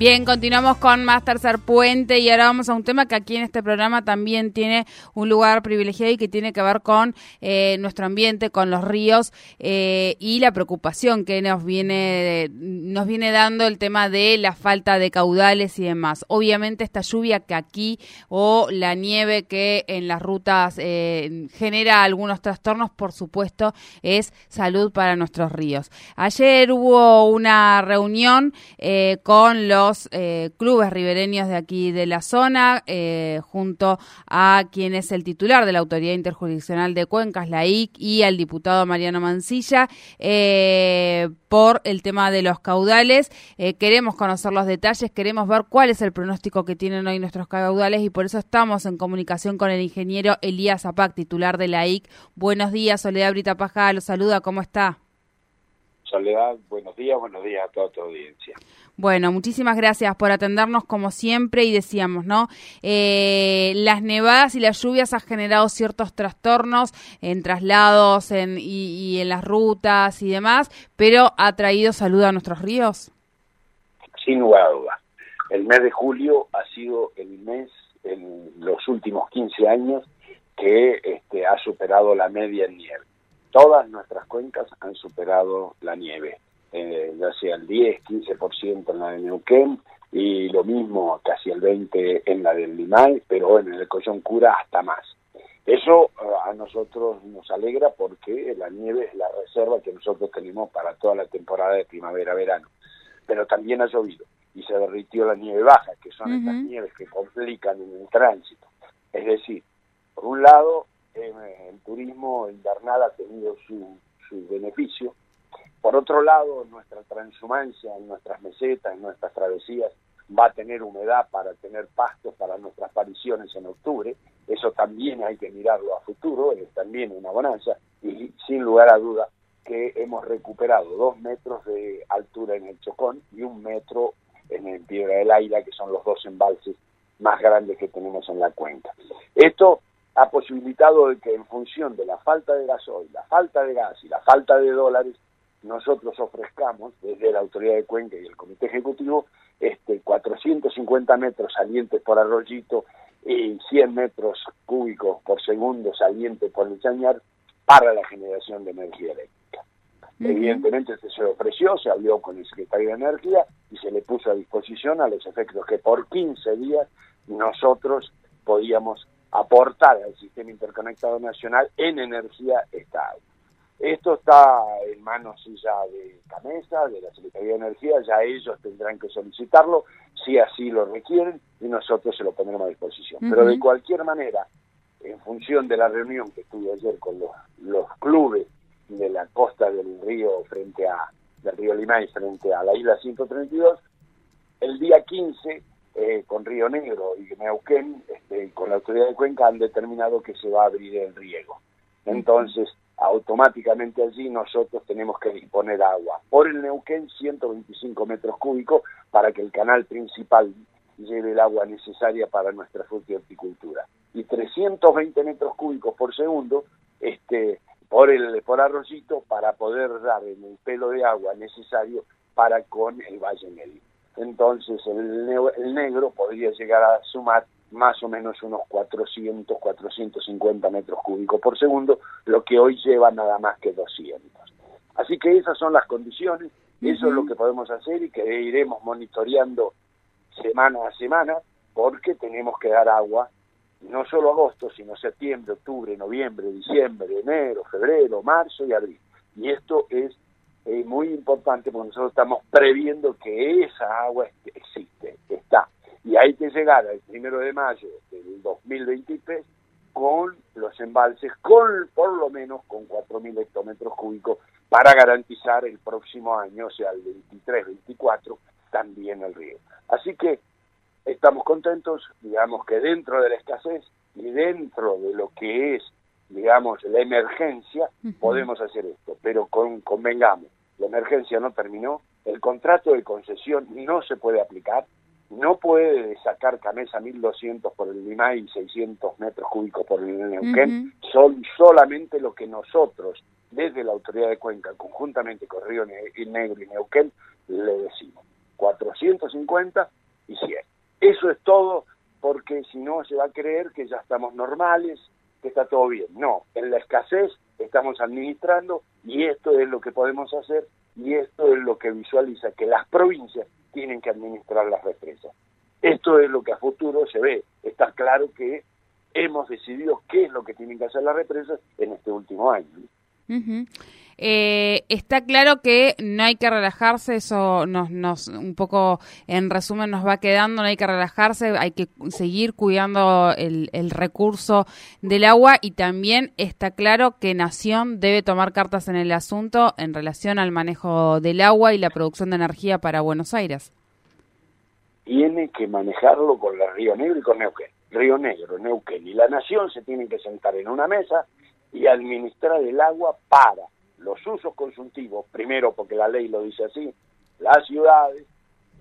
Bien, continuamos con más Tercer Puente y ahora vamos a un tema que aquí en este programa también tiene un lugar privilegiado y que tiene que ver con eh, nuestro ambiente, con los ríos eh, y la preocupación que nos viene, nos viene dando el tema de la falta de caudales y demás. Obviamente esta lluvia que aquí o la nieve que en las rutas eh, genera algunos trastornos, por supuesto, es salud para nuestros ríos. Ayer hubo una reunión con los eh, clubes ribereños de aquí de la zona, eh, junto a quien es el titular de la Autoridad Interjurisdiccional de Cuencas, la IC, y al diputado Mariano Mancilla, eh, por el tema de los caudales. queremos conocer los detalles, queremos ver cuál es el pronóstico que tienen hoy nuestros caudales y por eso estamos en comunicación con el ingeniero Elías Zapac, titular de la IC. Buenos días, Soledad Brita Paja, lo saluda, ¿cómo está? Soledad, buenos días, buenos días a toda tu audiencia. Bueno, muchísimas gracias por atendernos como siempre y decíamos, ¿no? Eh, las nevadas y las lluvias han generado ciertos trastornos en traslados en, y, en las rutas y demás, pero ha traído salud a nuestros ríos. Sin lugar a dudas. El mes de julio ha sido el mes en los últimos 15 años que este, ha superado la media en nieve todas nuestras cuencas han superado la nieve, eh, ya sea el 10, 15% en la de Neuquén y lo mismo casi el 20% en la del Limay, pero en el Coyoncura hasta más. Eso eh, a nosotros nos alegra porque la nieve es la reserva que nosotros tenemos para toda la temporada de primavera-verano. Pero también ha llovido y se derritió la nieve baja, que son estas nieves que complican en el tránsito. Es decir, por un lado, el turismo invernal ha tenido su, su beneficio. Por otro lado, nuestra transhumancia en nuestras mesetas, en nuestras travesías, va a tener humedad para tener pastos para nuestras apariciones en octubre. Eso también hay que mirarlo a futuro, es también una bonanza. Y sin lugar a duda que hemos recuperado dos metros de altura en el Chocón y un metro en el Piedra del Aira, que son los dos embalses más grandes que tenemos en la cuenca. Esto ha posibilitado que en función de la falta de gasoil, la falta de gas y la falta de dólares, nosotros ofrezcamos desde la Autoridad de Cuenca y el Comité Ejecutivo este 450 metros salientes por arroyito y 100 metros cúbicos por segundo salientes por el chañar para la generación de energía eléctrica. Evidentemente se, se ofreció, se habló con el secretario de Energía y se le puso a disposición a los efectos que por 15 días nosotros podíamos aportar al sistema interconectado nacional en energía estable. Esto está en manos ya de Camesa, de la Secretaría de Energía, ya ellos tendrán que solicitarlo si así lo requieren y nosotros se lo pondremos a disposición. Pero de cualquier manera, en función de la reunión que tuve ayer con los, los clubes de la costa del río frente a del río Limay frente a la isla 132, el día 15 eh, con Río Negro y Neuquén, este, con la autoridad de Cuenca, han determinado que se va a abrir el riego. Entonces, automáticamente allí nosotros tenemos que disponer agua. Por el Neuquén, 125 metros cúbicos para que el canal principal lleve el agua necesaria para nuestra fruta y horticultura. Y 320 metros cúbicos por segundo este, por, el, por arroyito para poder dar en el pelo de agua necesario para con el Valle Medio entonces el, el negro podría llegar a sumar más o menos unos 400, 450 metros cúbicos por segundo, lo que hoy lleva nada más que 200. Así que esas son las condiciones, eso es lo que podemos hacer y que iremos monitoreando semana a semana, porque tenemos que dar agua no solo agosto, sino septiembre, octubre, noviembre, diciembre, enero, febrero, marzo y abril. Y esto es es muy importante porque nosotros estamos previendo que esa agua existe, está. Y hay que llegar al primero de mayo del 2023 con los embalses, con por lo menos con 4.000 hectómetros cúbicos para garantizar el próximo año, o sea, el 23-24, también el río. Así que estamos contentos, digamos que dentro de la escasez y dentro de lo que es, digamos, la emergencia, podemos hacer esto, pero con, convengamos, la emergencia no terminó, el contrato de concesión no se puede aplicar, no puede sacar Camesa 1200 por el Limay y 600 metros cúbicos por el Neuquén, son solamente lo que nosotros, desde la autoridad de Cuenca, conjuntamente con Río Negro y Neuquén, le decimos 450 y 100. Eso es todo porque si no se va a creer que ya estamos normales, que está todo bien. No, en la escasez estamos administrando y esto es lo que podemos hacer y esto es lo que visualiza que las provincias tienen que administrar las represas. Esto es lo que a futuro se ve. Está claro que hemos decidido qué es lo que tienen que hacer las represas en este último año. Eh, está claro que no hay que relajarse, eso nos, nos, un poco en resumen nos va quedando, no hay que relajarse, hay que seguir cuidando el, el recurso del agua y también está claro que Nación debe tomar cartas en el asunto en relación al manejo del agua y la producción de energía para Buenos Aires. Tiene que manejarlo con la Río Negro y con Neuquén. Río Negro, Neuquén y la Nación se tienen que sentar en una mesa y administrar el agua para los usos consultivos, primero porque la ley lo dice así, las ciudades,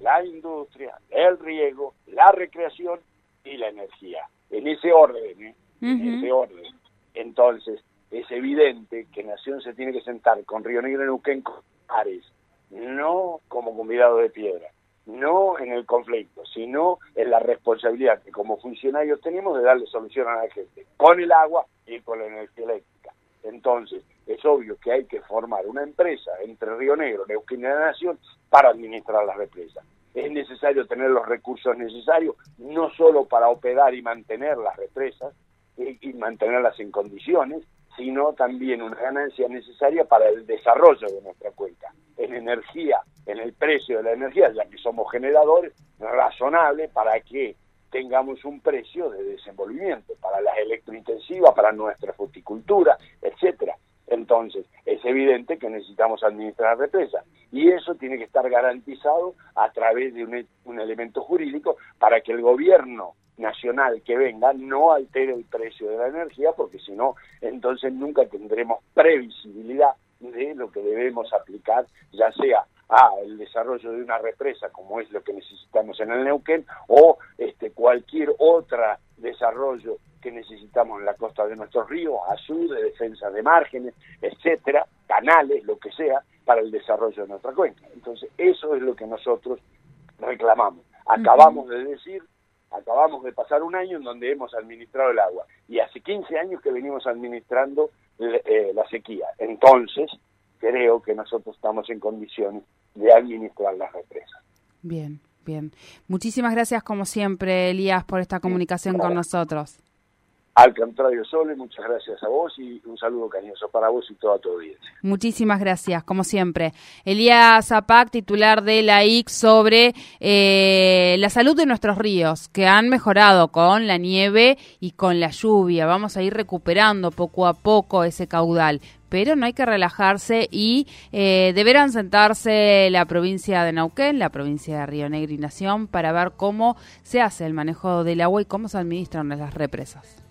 la industria, el riego, la recreación y la energía. En ese orden, ¿eh? En ese orden. Entonces, es evidente que Nación se tiene que sentar con Río Negro y Neuquén con pares, no como convidado de piedra, no en el conflicto, sino en la responsabilidad que como funcionarios tenemos de darle solución a la gente, con el agua y con la energía eléctrica. Entonces, es obvio que hay que formar una empresa entre Río Negro, Neuquén y la Nación para administrar las represas. Es necesario tener los recursos necesarios, no solo para operar y mantener las represas y, mantenerlas en condiciones, sino también una ganancia necesaria para el desarrollo de nuestra cuenca, en energía, en el precio de la energía, ya que somos generadores, razonable para que tengamos un precio de desenvolvimiento para las electrointensivas, para nuestra fruticultura, etcétera. Entonces, es evidente que necesitamos administrar represas y eso tiene que estar garantizado a través de un, un, elemento jurídico para que el gobierno nacional que venga no altere el precio de la energía porque si no, entonces nunca tendremos previsibilidad de lo que debemos aplicar, ya sea a el desarrollo de una represa como es lo que necesitamos en el Neuquén o este cualquier otro desarrollo que necesitamos en la costa de nuestros ríos, azul, de defensa de márgenes, etcétera, canales, lo que sea, para el desarrollo de nuestra cuenca. Entonces, eso es lo que nosotros reclamamos. Acabamos de decir, acabamos de pasar un año en donde hemos administrado el agua y hace 15 años que venimos administrando eh, la sequía. Entonces, creo que nosotros estamos en condiciones de administrar las represas. Bien, bien. Muchísimas gracias como siempre, Elías, por esta comunicación con nosotros. Al contrario, Sole, muchas gracias a vos y un saludo cariñoso para vos y toda tu audiencia. Muchísimas gracias, como siempre. Elías Zapac, titular de la IC, sobre eh, la salud de nuestros ríos, que han mejorado con la nieve y con la lluvia. Vamos a ir recuperando poco a poco ese caudal pero no hay que relajarse y eh, deberán sentarse la provincia de Nauquén, la provincia de Río Negro y Nación para ver cómo se hace el manejo del agua y cómo se administran las represas.